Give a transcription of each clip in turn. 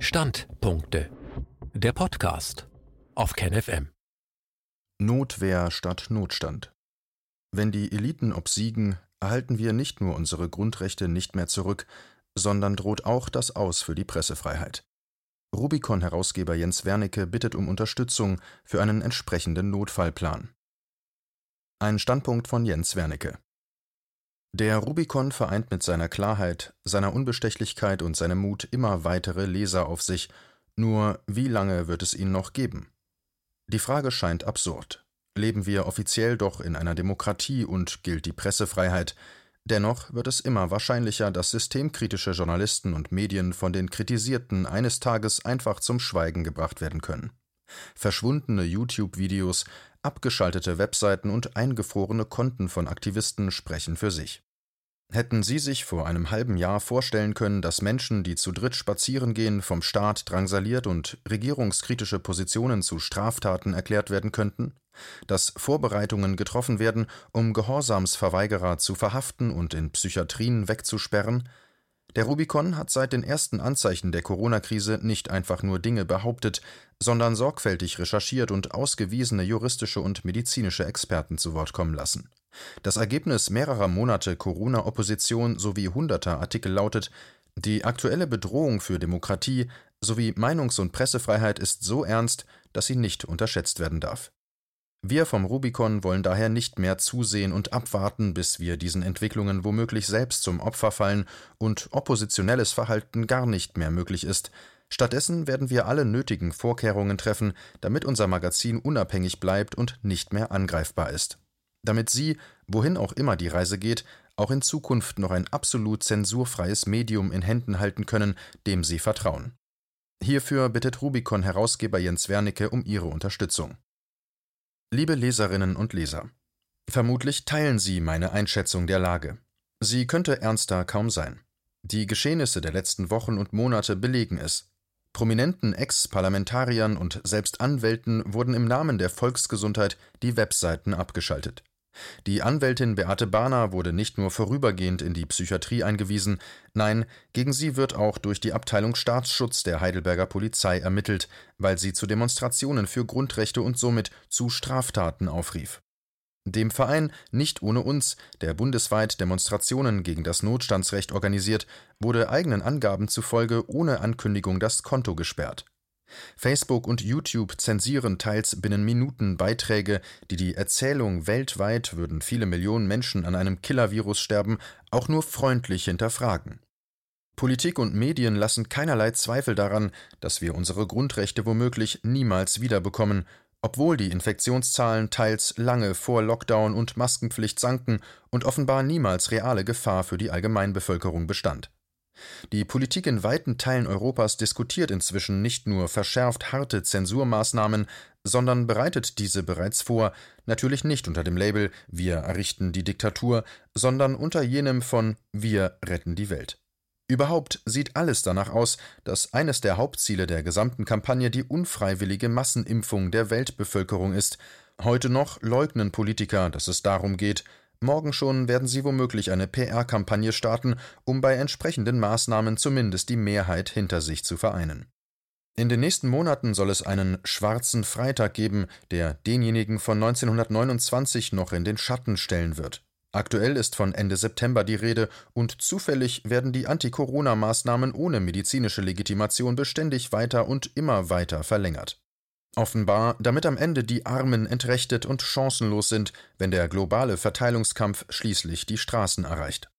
Standpunkte. Der Podcast auf KenFM. Notwehr statt Notstand. Wenn die Eliten obsiegen, erhalten wir nicht nur unsere Grundrechte nicht mehr zurück, sondern droht auch das Aus für die Pressefreiheit. Rubicon-Herausgeber Jens Wernicke bittet um Unterstützung für einen entsprechenden Notfallplan. Ein Standpunkt von Jens Wernicke. Der Rubicon vereint mit seiner Klarheit, seiner Unbestechlichkeit und seinem Mut immer weitere Leser auf sich, nur wie lange wird es ihn noch geben? Die Frage scheint absurd. Leben wir offiziell doch in einer Demokratie und gilt die Pressefreiheit, dennoch wird es immer wahrscheinlicher, dass systemkritische Journalisten und Medien von den Kritisierten eines Tages einfach zum Schweigen gebracht werden können. Verschwundene YouTube-Videos, abgeschaltete Webseiten und eingefrorene Konten von Aktivisten sprechen für sich. Hätten Sie sich vor einem halben Jahr vorstellen können, dass Menschen, die zu dritt spazieren gehen, vom Staat drangsaliert und regierungskritische Positionen zu Straftaten erklärt werden könnten? Dass Vorbereitungen getroffen werden, um Gehorsamsverweigerer zu verhaften und in Psychiatrien wegzusperren? Der Rubicon hat seit den ersten Anzeichen der Corona-Krise nicht einfach nur Dinge behauptet, sondern sorgfältig recherchiert und ausgewiesene juristische und medizinische Experten zu Wort kommen lassen. Das Ergebnis mehrerer Monate Corona-Opposition sowie hunderter Artikel lautet, die aktuelle Bedrohung für Demokratie sowie Meinungs- und Pressefreiheit ist so ernst, dass sie nicht unterschätzt werden darf. Wir vom Rubicon wollen daher nicht mehr zusehen und abwarten, bis wir diesen Entwicklungen womöglich selbst zum Opfer fallen und oppositionelles Verhalten gar nicht mehr möglich ist. Stattdessen werden wir alle nötigen Vorkehrungen treffen, damit unser Magazin unabhängig bleibt und nicht mehr angreifbar ist. Damit Sie, wohin auch immer die Reise geht, auch in Zukunft noch ein absolut zensurfreies Medium in Händen halten können, dem Sie vertrauen. Hierfür bittet Rubicon-Herausgeber Jens Wernicke um Ihre Unterstützung. Liebe Leserinnen und Leser, vermutlich teilen Sie meine Einschätzung der Lage. Sie könnte ernster kaum sein. Die Geschehnisse der letzten Wochen und Monate belegen es. Prominenten Ex-Parlamentariern und selbst Anwälten wurden im Namen der Volksgesundheit die Webseiten abgeschaltet. Die Anwältin Beate Bahner wurde nicht nur vorübergehend in die Psychiatrie eingewiesen, nein, gegen sie wird auch durch die Abteilung Staatsschutz der Heidelberger Polizei ermittelt, weil sie zu Demonstrationen für Grundrechte und somit zu Straftaten aufrief. Dem Verein Nicht ohne uns, der bundesweit Demonstrationen gegen das Notstandsrecht organisiert, wurde eigenen Angaben zufolge ohne Ankündigung das Konto gesperrt. Facebook und YouTube zensieren teils binnen Minuten Beiträge, die die Erzählung weltweit würden viele Millionen Menschen an einem Killervirus sterben, auch nur freundlich hinterfragen. Politik und Medien lassen keinerlei Zweifel daran, dass wir unsere Grundrechte womöglich niemals wiederbekommen, obwohl die Infektionszahlen teils lange vor Lockdown und Maskenpflicht sanken und offenbar niemals reale Gefahr für die Allgemeinbevölkerung bestand. Die Politik in weiten Teilen Europas diskutiert inzwischen nicht nur verschärft harte Zensurmaßnahmen, sondern bereitet diese bereits vor, natürlich nicht unter dem Label Wir errichten die Diktatur, sondern unter jenem von Wir retten die Welt. Überhaupt sieht alles danach aus, dass eines der Hauptziele der gesamten Kampagne die unfreiwillige Massenimpfung der Weltbevölkerung ist. Heute noch leugnen Politiker, dass es darum geht, Morgen schon werden sie womöglich eine PR-Kampagne starten, um bei entsprechenden Maßnahmen zumindest die Mehrheit hinter sich zu vereinen. In den nächsten Monaten soll es einen schwarzen Freitag geben, der denjenigen von 1929 noch in den Schatten stellen wird. Aktuell ist von Ende September die Rede und zufällig werden die Anti-Corona-Maßnahmen ohne medizinische Legitimation beständig weiter und immer weiter verlängert. Offenbar, damit am Ende die Armen entrechtet und chancenlos sind, wenn der globale Verteilungskampf schließlich die Straßen erreicht.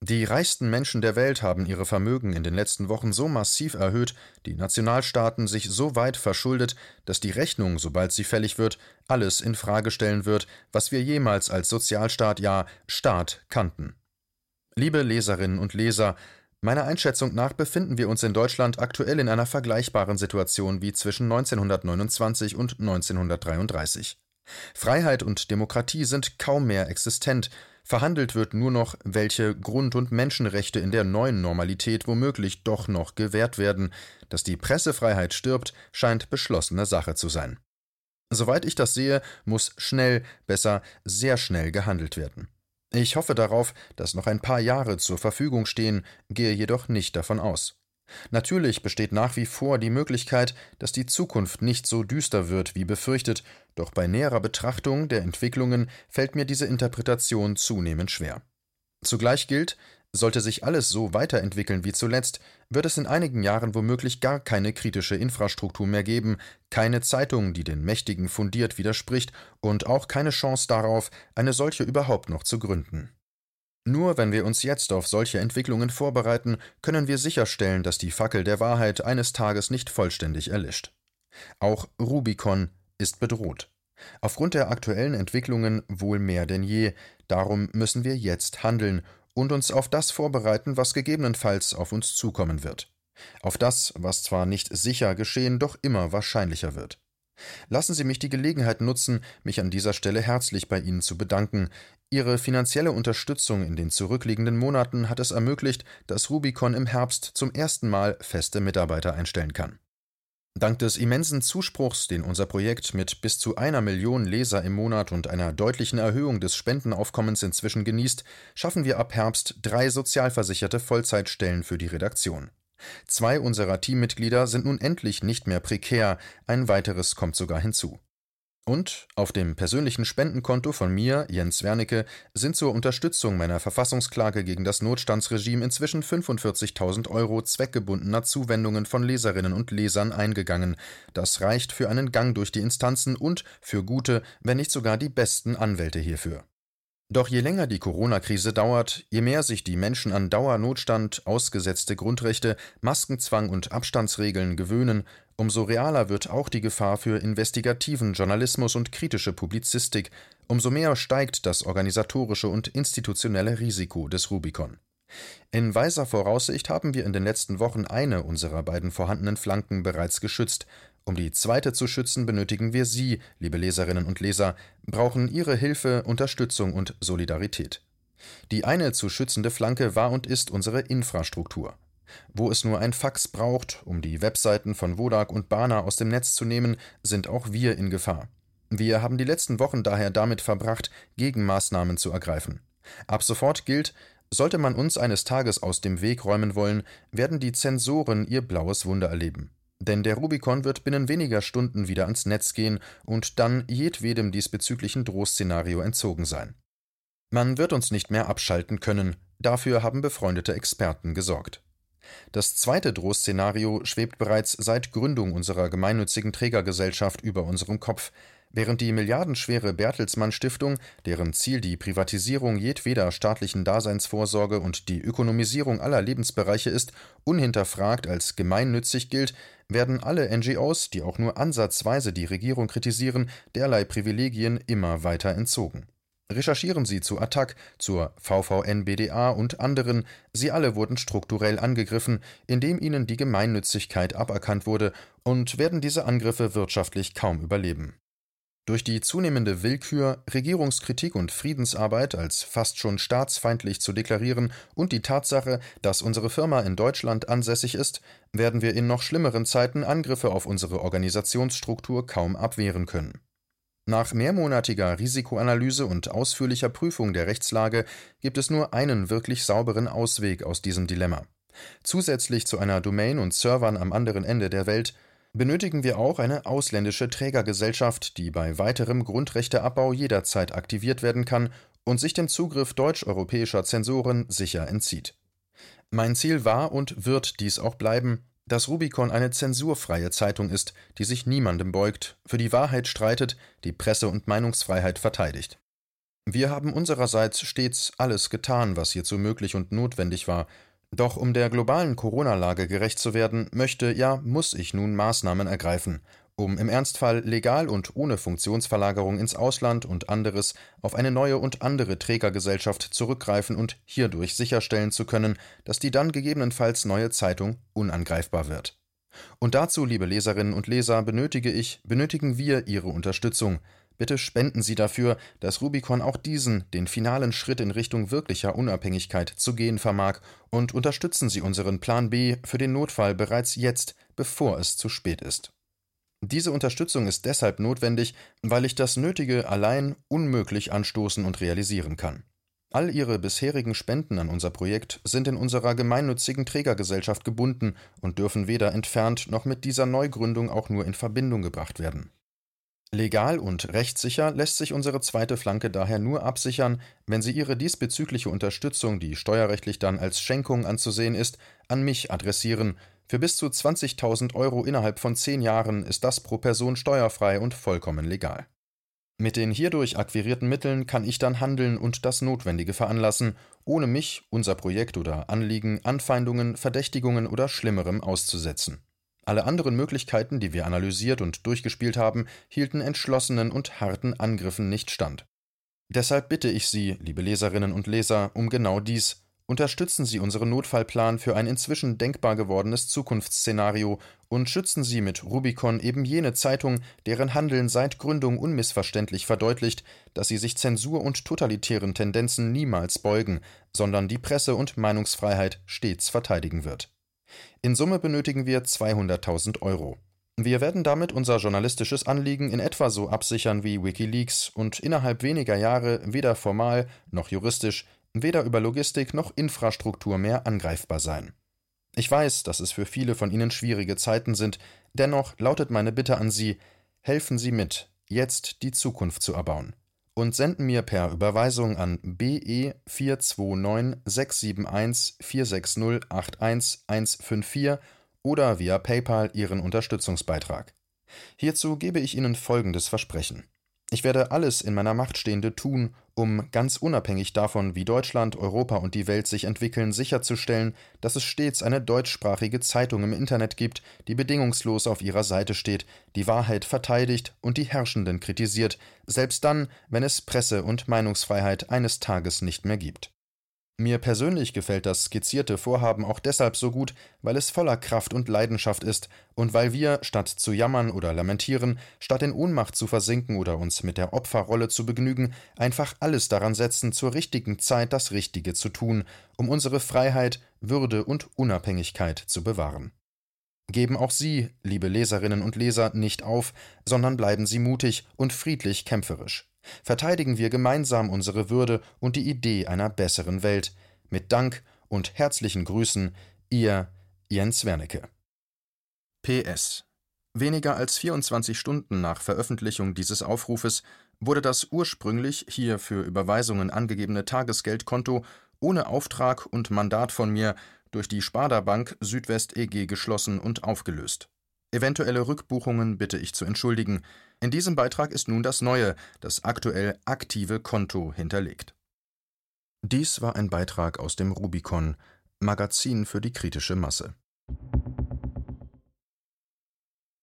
Die reichsten Menschen der Welt haben ihre Vermögen in den letzten Wochen so massiv erhöht, die Nationalstaaten sich so weit verschuldet, dass die Rechnung, sobald sie fällig wird, alles in Frage stellen wird, was wir jemals als Sozialstaat, ja Staat kannten. Liebe Leserinnen und Leser, Meiner Einschätzung nach befinden wir uns in Deutschland aktuell in einer vergleichbaren Situation wie zwischen 1929 und 1933. Freiheit und Demokratie sind kaum mehr existent, verhandelt wird nur noch, welche Grund- und Menschenrechte in der neuen Normalität womöglich doch noch gewährt werden. Dass die Pressefreiheit stirbt, scheint beschlossene Sache zu sein. Soweit ich das sehe, muss schnell, besser sehr schnell gehandelt werden. Ich hoffe darauf, dass noch ein paar Jahre zur Verfügung stehen, gehe jedoch nicht davon aus. Natürlich besteht nach wie vor die Möglichkeit, dass die Zukunft nicht so düster wird wie befürchtet, doch bei näherer Betrachtung der Entwicklungen fällt mir diese Interpretation zunehmend schwer. Zugleich gilt, sollte sich alles so weiterentwickeln wie zuletzt, wird es in einigen Jahren womöglich gar keine kritische Infrastruktur mehr geben, keine Zeitung, die den Mächtigen fundiert widerspricht, und auch keine Chance darauf, eine solche überhaupt noch zu gründen. Nur wenn wir uns jetzt auf solche Entwicklungen vorbereiten, können wir sicherstellen, dass die Fackel der Wahrheit eines Tages nicht vollständig erlischt. Auch Rubicon ist bedroht. Aufgrund der aktuellen Entwicklungen wohl mehr denn je, darum müssen wir jetzt handeln und uns auf das vorbereiten, was gegebenenfalls auf uns zukommen wird. Auf das, was zwar nicht sicher geschehen, doch immer wahrscheinlicher wird. Lassen Sie mich die Gelegenheit nutzen, mich an dieser Stelle herzlich bei Ihnen zu bedanken. Ihre finanzielle Unterstützung in den zurückliegenden Monaten hat es ermöglicht, dass Rubicon im Herbst zum ersten Mal feste Mitarbeiter einstellen kann. Dank des immensen Zuspruchs, den unser Projekt mit bis zu einer Million Leser im Monat und einer deutlichen Erhöhung des Spendenaufkommens inzwischen genießt, schaffen wir ab Herbst drei sozialversicherte Vollzeitstellen für die Redaktion. Zwei unserer Teammitglieder sind nun endlich nicht mehr prekär, ein weiteres kommt sogar hinzu. Und auf dem persönlichen Spendenkonto von mir, Jens Wernicke, sind zur Unterstützung meiner Verfassungsklage gegen das Notstandsregime inzwischen 45.000 Euro zweckgebundener Zuwendungen von Leserinnen und Lesern eingegangen. Das reicht für einen Gang durch die Instanzen und für gute, wenn nicht sogar die besten Anwälte hierfür. Doch je länger die Corona-Krise dauert, je mehr sich die Menschen an Dauernotstand, ausgesetzte Grundrechte, Maskenzwang und Abstandsregeln gewöhnen, umso realer wird auch die Gefahr für investigativen Journalismus und kritische Publizistik, umso mehr steigt das organisatorische und institutionelle Risiko des Rubicon. In weiser Voraussicht haben wir in den letzten Wochen eine unserer beiden vorhandenen Flanken bereits geschützt, um die zweite zu schützen, benötigen wir Sie, liebe Leserinnen und Leser, brauchen Ihre Hilfe, Unterstützung und Solidarität. Die eine zu schützende Flanke war und ist unsere Infrastruktur. Wo es nur ein Fax braucht, um die Webseiten von Wodak und Bana aus dem Netz zu nehmen, sind auch wir in Gefahr. Wir haben die letzten Wochen daher damit verbracht, Gegenmaßnahmen zu ergreifen. Ab sofort gilt, sollte man uns eines Tages aus dem Weg räumen wollen, werden die Zensoren ihr blaues Wunder erleben. Denn der Rubicon wird binnen weniger Stunden wieder ans Netz gehen und dann jedwedem diesbezüglichen Drohszenario entzogen sein. Man wird uns nicht mehr abschalten können, dafür haben befreundete Experten gesorgt. Das zweite Drohszenario schwebt bereits seit Gründung unserer gemeinnützigen Trägergesellschaft über unserem Kopf, Während die milliardenschwere Bertelsmann Stiftung, deren Ziel die Privatisierung jedweder staatlichen Daseinsvorsorge und die Ökonomisierung aller Lebensbereiche ist, unhinterfragt als gemeinnützig gilt, werden alle NGOs, die auch nur ansatzweise die Regierung kritisieren, derlei Privilegien immer weiter entzogen. Recherchieren Sie zu Attac, zur VVN-BDA und anderen, sie alle wurden strukturell angegriffen, indem ihnen die Gemeinnützigkeit aberkannt wurde, und werden diese Angriffe wirtschaftlich kaum überleben. Durch die zunehmende Willkür, Regierungskritik und Friedensarbeit als fast schon staatsfeindlich zu deklarieren und die Tatsache, dass unsere Firma in Deutschland ansässig ist, werden wir in noch schlimmeren Zeiten Angriffe auf unsere Organisationsstruktur kaum abwehren können. Nach mehrmonatiger Risikoanalyse und ausführlicher Prüfung der Rechtslage gibt es nur einen wirklich sauberen Ausweg aus diesem Dilemma. Zusätzlich zu einer Domain und Servern am anderen Ende der Welt benötigen wir auch eine ausländische Trägergesellschaft, die bei weiterem Grundrechteabbau jederzeit aktiviert werden kann und sich dem Zugriff deutsch-europäischer Zensoren sicher entzieht. Mein Ziel war und wird dies auch bleiben, dass Rubicon eine zensurfreie Zeitung ist, die sich niemandem beugt, für die Wahrheit streitet, die Presse- und Meinungsfreiheit verteidigt. Wir haben unsererseits stets alles getan, was hierzu möglich und notwendig war, doch um der globalen Corona-Lage gerecht zu werden, möchte, ja, muss ich nun Maßnahmen ergreifen, um im Ernstfall legal und ohne Funktionsverlagerung ins Ausland und anderes auf eine neue und andere Trägergesellschaft zurückgreifen und hierdurch sicherstellen zu können, dass die dann gegebenenfalls neue Zeitung unangreifbar wird. Und dazu, liebe Leserinnen und Leser, benötige ich, benötigen wir Ihre Unterstützung, Bitte spenden Sie dafür, dass Rubicon auch diesen, den finalen Schritt in Richtung wirklicher Unabhängigkeit zu gehen vermag, und unterstützen Sie unseren Plan B für den Notfall bereits jetzt, bevor es zu spät ist. Diese Unterstützung ist deshalb notwendig, weil ich das Nötige allein unmöglich anstoßen und realisieren kann. All Ihre bisherigen Spenden an unser Projekt sind in unserer gemeinnützigen Trägergesellschaft gebunden und dürfen weder entfernt noch mit dieser Neugründung auch nur in Verbindung gebracht werden. Legal und rechtssicher lässt sich unsere zweite Flanke daher nur absichern, wenn Sie Ihre diesbezügliche Unterstützung, die steuerrechtlich dann als Schenkung anzusehen ist, an mich adressieren. Für bis zu 20.000 Euro innerhalb von zehn Jahren ist das pro Person steuerfrei und vollkommen legal. Mit den hierdurch akquirierten Mitteln kann ich dann handeln und das Notwendige veranlassen, ohne mich, unser Projekt oder Anliegen Anfeindungen, Verdächtigungen oder Schlimmerem auszusetzen. Alle anderen Möglichkeiten, die wir analysiert und durchgespielt haben, hielten entschlossenen und harten Angriffen nicht stand. Deshalb bitte ich Sie, liebe Leserinnen und Leser, um genau dies. Unterstützen Sie unseren Notfallplan für ein inzwischen denkbar gewordenes Zukunftsszenario und schützen Sie mit Rubicon eben jene Zeitung, deren Handeln seit Gründung unmissverständlich verdeutlicht, dass sie sich Zensur und totalitären Tendenzen niemals beugen, sondern die Presse- und Meinungsfreiheit stets verteidigen wird. In Summe benötigen wir 200.000 Euro. Wir werden damit unser journalistisches Anliegen in etwa so absichern wie Wikileaks und innerhalb weniger Jahre weder formal noch juristisch, weder über Logistik noch Infrastruktur mehr angreifbar sein. Ich weiß, dass es für viele von Ihnen schwierige Zeiten sind, dennoch lautet meine Bitte an Sie, helfen Sie mit, jetzt die Zukunft zu erbauen und senden mir per Überweisung an BE 429 671 460 81 154 oder via PayPal Ihren Unterstützungsbeitrag. Hierzu gebe ich Ihnen folgendes Versprechen. Ich werde alles in meiner Macht Stehende tun, um, ganz unabhängig davon, wie Deutschland, Europa und die Welt sich entwickeln, sicherzustellen, dass es stets eine deutschsprachige Zeitung im Internet gibt, die bedingungslos auf ihrer Seite steht, die Wahrheit verteidigt und die Herrschenden kritisiert, selbst dann, wenn es Presse- und Meinungsfreiheit eines Tages nicht mehr gibt. Mir persönlich gefällt das skizzierte Vorhaben auch deshalb so gut, weil es voller Kraft und Leidenschaft ist und weil wir, statt zu jammern oder lamentieren, statt in Ohnmacht zu versinken oder uns mit der Opferrolle zu begnügen, einfach alles daran setzen, zur richtigen Zeit das Richtige zu tun, um unsere Freiheit, Würde und Unabhängigkeit zu bewahren. Geben auch Sie, liebe Leserinnen und Leser, nicht auf, sondern bleiben Sie mutig und friedlich kämpferisch. Verteidigen wir gemeinsam unsere Würde und die Idee einer besseren Welt. Mit Dank und herzlichen Grüßen, Ihr Jens Wernicke. PS. Weniger als 24 Stunden nach Veröffentlichung dieses Aufrufes wurde das ursprünglich hier für Überweisungen angegebene Tagesgeldkonto ohne Auftrag und Mandat von mir durch die Sparda Bank Südwest EG geschlossen und aufgelöst. Eventuelle Rückbuchungen bitte ich zu entschuldigen. In diesem Beitrag ist nun das neue, das aktuell aktive Konto hinterlegt. Dies war ein Beitrag aus dem Rubicon, Magazin für die kritische Masse.